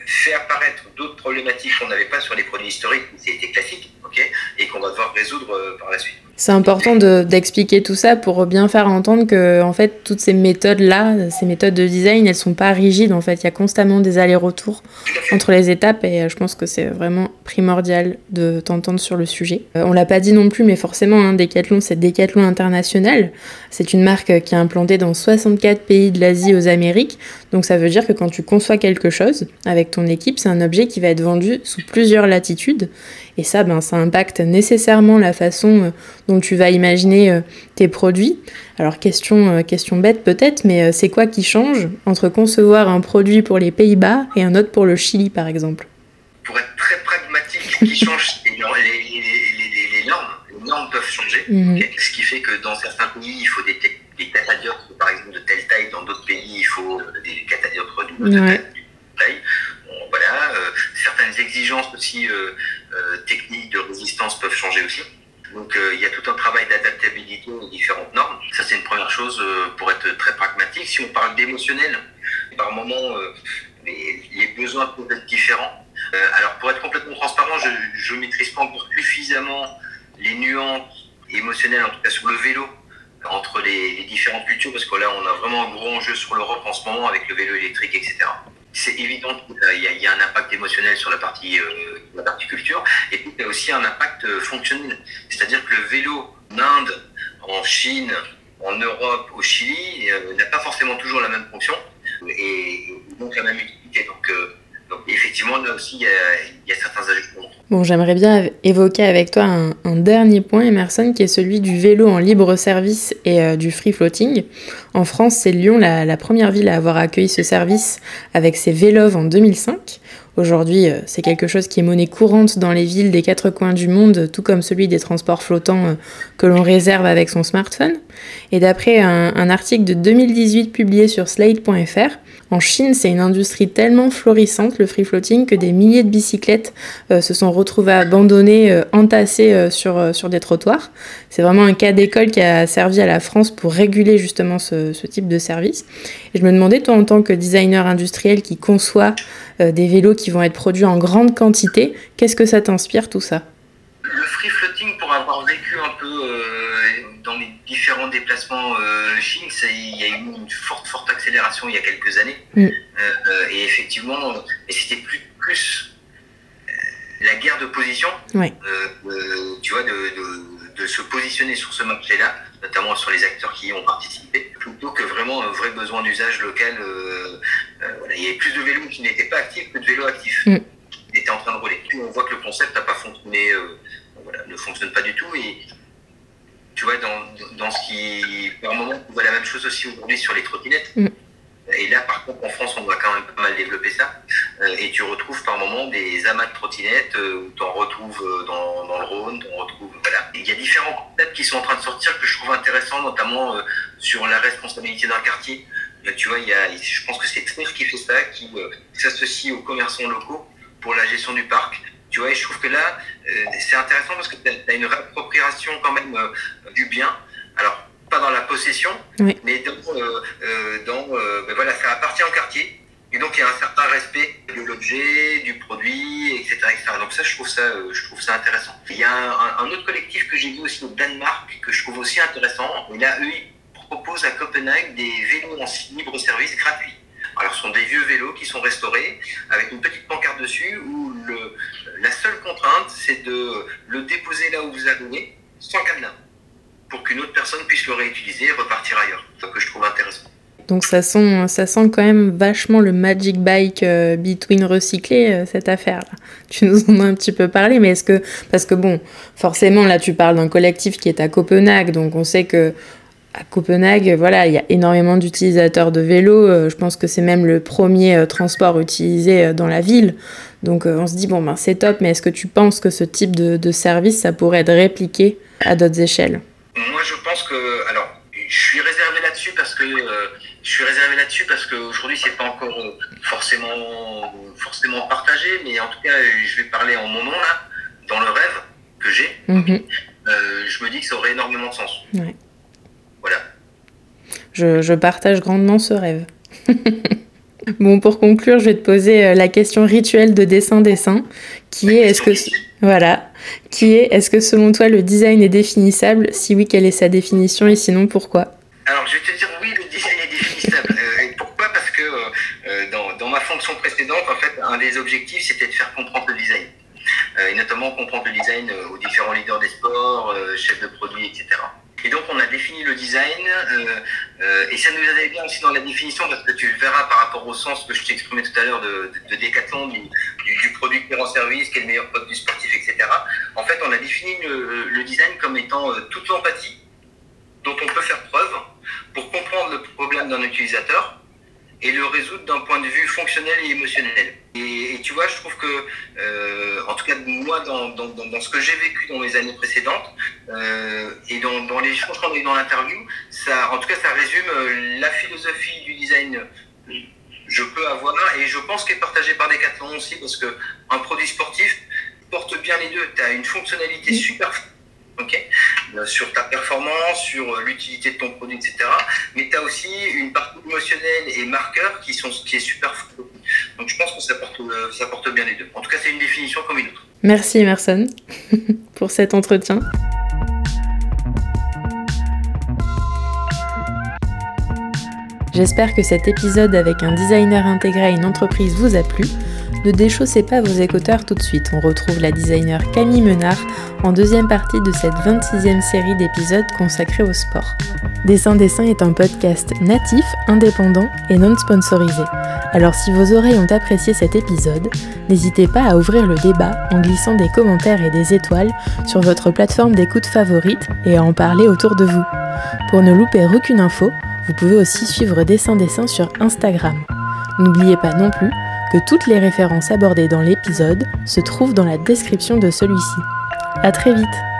fait apparaître d'autres problématiques qu'on n'avait pas sur les produits historiques, c'était classique, ok, et qu'on va devoir résoudre par la suite. C'est important d'expliquer tout ça pour bien faire entendre que en fait toutes ces méthodes là, ces méthodes de design, elles sont pas rigides en fait. Il y a constamment des allers-retours entre les étapes et euh, je pense que c'est vraiment primordial de t'entendre sur le sujet. Euh, on l'a pas dit non plus, mais forcément, hein, Decathlon, c'est Decathlon International. C'est une marque qui est implantée dans 64 pays de l'Asie aux Amériques. Donc ça veut dire que quand tu conçois quelque chose avec ton équipe, c'est un objet qui va être vendu sous plusieurs latitudes et ça, ben, ça impacte nécessairement la façon euh, dont tu vas imaginer euh, tes produits. Alors question, euh, question bête peut-être, mais c'est quoi qui change entre concevoir un produit pour les Pays-Bas et un autre pour le Chili, par exemple? Pour être très pragmatique, ce qui change, les, les, les, normes. Les normes peuvent changer, mhm. ce qui fait que dans certains pays, il faut des, des par exemple, de telle taille. Dans d'autres pays, il faut des catadioptres de telle taille. Voilà, certaines exigences aussi euh, techniques de résistance peuvent changer aussi. Donc euh, il y a tout un travail d'adaptabilité aux différentes normes. Ça c'est une première chose euh, pour être très pragmatique. Si on parle d'émotionnel, par moment les, besoins peuvent être différents. alors pour être complètement transparent, je ne maîtrise pas encore suffisamment les nuances émotionnelles, en tout cas sur le vélo, entre les, les différentes cultures, parce que là on a vraiment un gros enjeu sur l'Europe en ce moment avec le vélo électrique, etc c'est évident qu'il y, a un impact émotionnel sur la partie, euh, la partie culture, et puis il y a aussi un impact euh, fonctionnel. C'est-à-dire que le vélo en Inde, en Chine, en Europe, au Chili, euh, n'a pas forcément toujours la même fonction, et, donc la même utilité. Donc, effectivement, là aussi, il y a, certains ajustements. Bon, j'aimerais bien évoquer avec toi un, dernier point, Emerson, qui est celui du vélo en libre service et euh, du free floating. En France, c'est Lyon la, première ville à avoir accueilli ce service avec ses vélos en 2005. Aujourd'hui, euh, c'est quelque chose qui est monnaie courante dans les villes des quatre coins du monde, tout comme celui des transports flottants euh, que l'on réserve avec son smartphone. Et d'après un, article de 2018 publié sur slate.fr, en Chine, c'est une industrie tellement florissante, le free floating, que des milliers de bicyclettes euh, se sont retrouvées abandonnées, euh, entassées euh, sur, des trottoirs. C'est vraiment un cas d'école qui a servi à la France pour réguler justement ce, type de service. Et je me demandais, toi, en tant que designer industriel qui conçoit des vélos qui vont être produits en grande quantité, qu'est-ce que ça t'inspire tout ça un peu dans les différents déplacements euh, Chine, il y a eu une forte, forte accélération il y a quelques années. Mm. Euh, euh, et effectivement, c'était plus, plus euh, la guerre de position, tu vois, de, de, se positionner sur ce marché-là, notamment sur les acteurs qui y ont participé, plutôt que vraiment un vrai besoin d'usage local. Voilà, il y avait plus de vélos qui n'étaient pas actifs que de vélos actifs. Mm. Qui étaient en train de rouler. on voit que le concept n'a pas fonctionné, voilà, ne fonctionne pas du tout. Et, tu vois, dans, dans ce qui, par moment, on voit la même chose aussi aujourd'hui sur les trottinettes. Mm. Et là, par contre, en France, on va quand même pas mal développer ça. Euh, et tu retrouves par moment des amas de trottinettes, euh, où tu en retrouves euh, dans, dans, le Rhône, tu en retrouves. Voilà. il y a différents concepts qui sont en train de sortir que je trouve intéressants, notamment sur la responsabilité d'un quartier. tu vois, il y a, je pense que c'est TNIR qui fait ça, qui s'associe aux commerçants locaux pour la gestion du parc. Tu vois, et je trouve que là, c'est intéressant parce que tu as, une réappropriation quand même du bien. Alors, pas dans la possession, mais dans, euh, euh, dans euh, ben voilà, ça appartient au quartier. Et donc il y a un certain respect de l'objet, du produit, etc., Donc ça, je trouve ça, je trouve ça intéressant. Il y a un, autre collectif que j'ai vu aussi au Danemark que je trouve aussi intéressant. Et là, eux, ils proposent à Copenhague des vélos en libre service gratuits. Alors, ce sont des vieux vélos qui sont restaurés avec une petite pancarte dessus où la seule contrainte, c'est de le déposer là où vous avez sans cadenas pour qu'une autre personne puisse le réutiliser et repartir ailleurs. C'est que je trouve intéressant. Donc ça sent, ça sent quand même vachement le Magic Bike euh, Between recyclé, euh, cette affaire-là. Tu nous en as un petit peu parlé, mais est-ce que... Parce que bon, forcément, là, tu parles d'un collectif qui est à Copenhague, donc on sait que à Copenhague, voilà, il y a énormément d'utilisateurs de vélos. Euh, je pense que c'est même le premier transport utilisé dans la ville. Donc on se dit, bon, ben, c'est top, mais est-ce que tu penses que ce type de, de service, ça pourrait être répliqué à d'autres échelles? Moi, je pense que, alors, je suis réservé là-dessus parce que euh, je suis réservé là-dessus parce qu'aujourd'hui c'est pas encore euh, forcément forcément partagé, mais en tout cas, je vais parler en mon nom là, dans le rêve que j'ai. Mhm. Euh, je me dis que ça aurait énormément de sens. Voilà. Je, je partage grandement ce rêve. bon, pour conclure, je vais te poser la question rituelle de dessin-dessin, qui est est-ce que voilà. Qui est, est-ce que selon toi le design est définissable? Si oui, quelle est sa définition? Et sinon pourquoi? Alors je vais te dire oui, le design est définissable. Euh, et pourquoi? Parce que euh, euh, dans, dans, ma fonction précédente, en fait, un des objectifs c'était de faire comprendre le design. et notamment comprendre le design aux différents leaders des sports, chefs de produits, etc. Et donc, on a défini le design, euh, euh, et ça nous aide bien aussi dans la définition, parce que tu le verras par rapport au sens que je t'exprimais tout à l'heure de, de, Décathlon, du, du, produit qui rend service, qui est le meilleur produit sportif, etc. En fait, on a défini le, le design comme étant euh, toute l'empathie dont on peut faire preuve pour comprendre le problème d'un utilisateur et le résoudre d'un point de vue fonctionnel et émotionnel. Et, tu vois, je trouve que, euh, en tout cas, moi, dans, dans, dans ce que j'ai vécu dans les années précédentes, euh, et dans, dans les choses qu'on a eu dans l'interview, ça, en tout cas, ça résume euh, la philosophie du design je peux avoir, et je pense qu'elle est partagée par Decathlon aussi, parce que un produit sportif porte bien les deux. Tu as une fonctionnalité super euh, sur ta performance, sur euh, l'utilité de ton produit, etc. Mais tu as aussi une partie émotionnelle et marqueur qui, sont, qui est super fort. Donc je pense que ça porte, euh, ça porte bien les deux. En tout cas, c'est une définition comme une autre. Merci Emerson pour cet entretien. J'espère que cet épisode avec un designer intégré à une entreprise vous a plu. Ne déchaussez pas vos écouteurs tout de suite, on retrouve la designer Camille Menard en deuxième partie de cette 26e série d'épisodes consacrés au sport. Dessin Dessin est un podcast natif, indépendant et non sponsorisé. Alors si vos oreilles ont apprécié cet épisode, n'hésitez pas à ouvrir le débat en glissant des commentaires et des étoiles sur votre plateforme d'écoute favorite et à en parler autour de vous. Pour ne louper aucune info, vous pouvez aussi suivre Dessin Dessin sur Instagram. N'oubliez pas non plus toutes les références abordées dans l'épisode se trouvent dans la description de celui-ci. A très vite